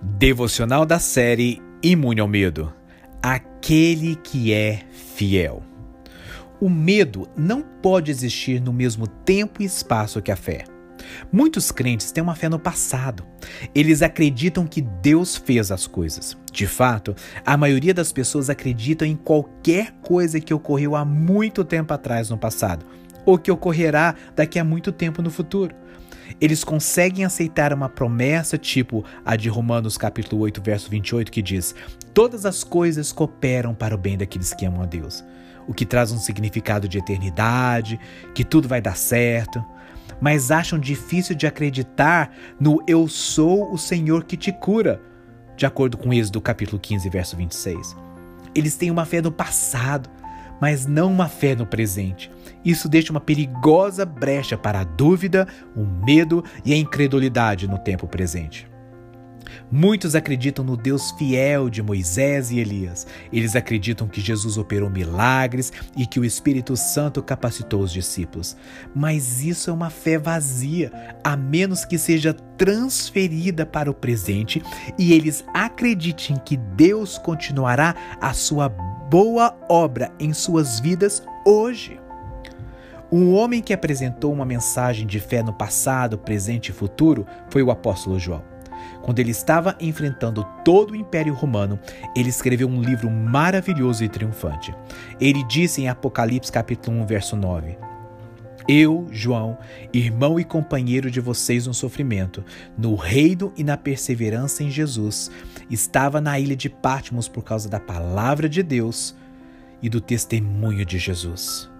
Devocional da série Imune ao Medo. Aquele que é fiel. O medo não pode existir no mesmo tempo e espaço que a fé. Muitos crentes têm uma fé no passado. Eles acreditam que Deus fez as coisas. De fato, a maioria das pessoas acreditam em qualquer coisa que ocorreu há muito tempo atrás no passado, ou que ocorrerá daqui a muito tempo no futuro. Eles conseguem aceitar uma promessa tipo a de Romanos capítulo 8, verso 28, que diz: "Todas as coisas cooperam para o bem daqueles que amam a Deus", o que traz um significado de eternidade, que tudo vai dar certo. Mas acham difícil de acreditar no eu sou o Senhor que te cura, de acordo com Êxodo capítulo 15, verso 26. Eles têm uma fé no passado, mas não uma fé no presente. Isso deixa uma perigosa brecha para a dúvida, o medo e a incredulidade no tempo presente. Muitos acreditam no Deus fiel de Moisés e Elias. Eles acreditam que Jesus operou milagres e que o Espírito Santo capacitou os discípulos. Mas isso é uma fé vazia, a menos que seja transferida para o presente e eles acreditem que Deus continuará a sua boa obra em suas vidas hoje. Um homem que apresentou uma mensagem de fé no passado, presente e futuro foi o apóstolo João. Quando ele estava enfrentando todo o Império Romano, ele escreveu um livro maravilhoso e triunfante. Ele disse em Apocalipse capítulo 1, verso 9: eu, João, irmão e companheiro de vocês no sofrimento, no reino e na perseverança em Jesus, estava na ilha de Patmos por causa da palavra de Deus e do testemunho de Jesus.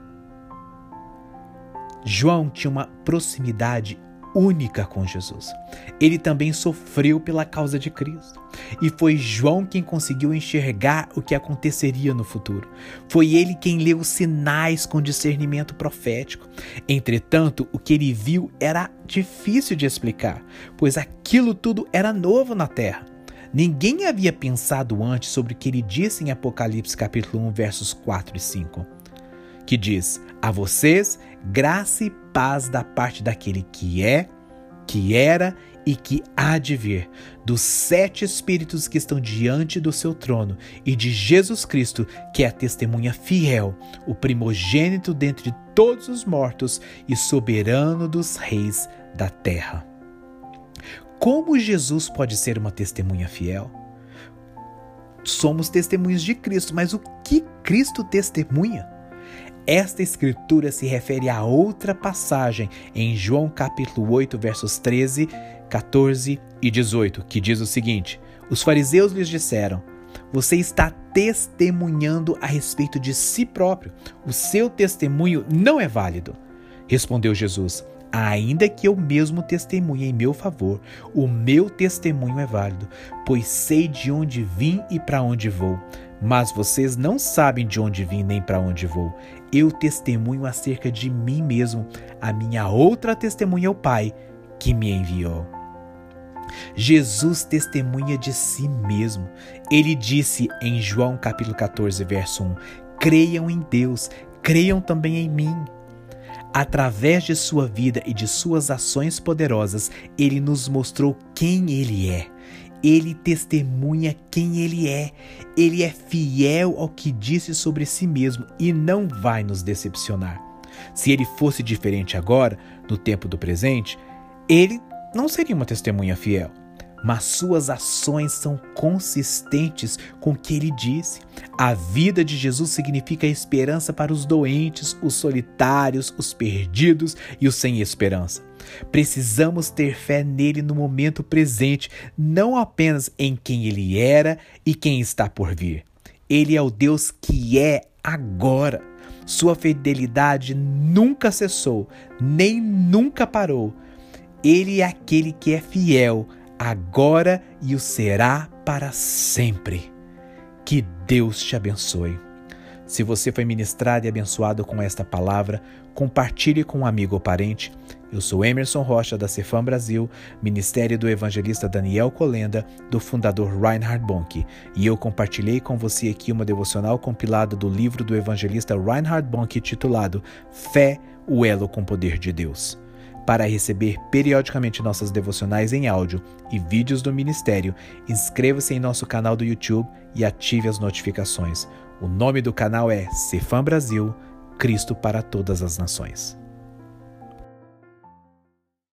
João tinha uma proximidade única com Jesus. Ele também sofreu pela causa de Cristo. E foi João quem conseguiu enxergar o que aconteceria no futuro. Foi ele quem leu os sinais com discernimento profético. Entretanto, o que ele viu era difícil de explicar, pois aquilo tudo era novo na terra. Ninguém havia pensado antes sobre o que ele disse em Apocalipse capítulo 1, versos 4 e 5, que diz: "A vocês graça e paz da parte daquele que é, que era e que há de vir, dos sete Espíritos que estão diante do seu trono e de Jesus Cristo, que é a testemunha fiel, o primogênito dentre todos os mortos e soberano dos reis da terra. Como Jesus pode ser uma testemunha fiel? Somos testemunhas de Cristo, mas o que Cristo testemunha? Esta escritura se refere a outra passagem em João capítulo 8, versos 13, 14 e 18, que diz o seguinte: Os fariseus lhes disseram: Você está testemunhando a respeito de si próprio. O seu testemunho não é válido. Respondeu Jesus: Ainda que eu mesmo testemunhe em meu favor, o meu testemunho é válido, pois sei de onde vim e para onde vou. Mas vocês não sabem de onde vim nem para onde vou. Eu testemunho acerca de mim mesmo. A minha outra testemunha é o Pai que me enviou. Jesus testemunha de si mesmo. Ele disse em João capítulo 14, verso 1: Creiam em Deus, creiam também em mim. Através de sua vida e de suas ações poderosas, ele nos mostrou quem ele é. Ele testemunha quem ele é. Ele é fiel ao que disse sobre si mesmo e não vai nos decepcionar. Se ele fosse diferente agora, no tempo do presente, ele não seria uma testemunha fiel. Mas suas ações são consistentes com o que ele disse. A vida de Jesus significa esperança para os doentes, os solitários, os perdidos e os sem esperança. Precisamos ter fé nele no momento presente, não apenas em quem ele era e quem está por vir. Ele é o Deus que é agora. Sua fidelidade nunca cessou, nem nunca parou. Ele é aquele que é fiel agora e o será para sempre. Que Deus te abençoe. Se você foi ministrado e abençoado com esta palavra, compartilhe com um amigo ou parente. Eu sou Emerson Rocha, da Cefam Brasil, Ministério do Evangelista Daniel Colenda, do fundador Reinhard Bonk, e eu compartilhei com você aqui uma devocional compilada do livro do evangelista Reinhard Bonk titulado Fé, o elo com o poder de Deus. Para receber periodicamente nossas devocionais em áudio e vídeos do ministério, inscreva-se em nosso canal do YouTube e ative as notificações. O nome do canal é Cefam Brasil, Cristo para todas as nações.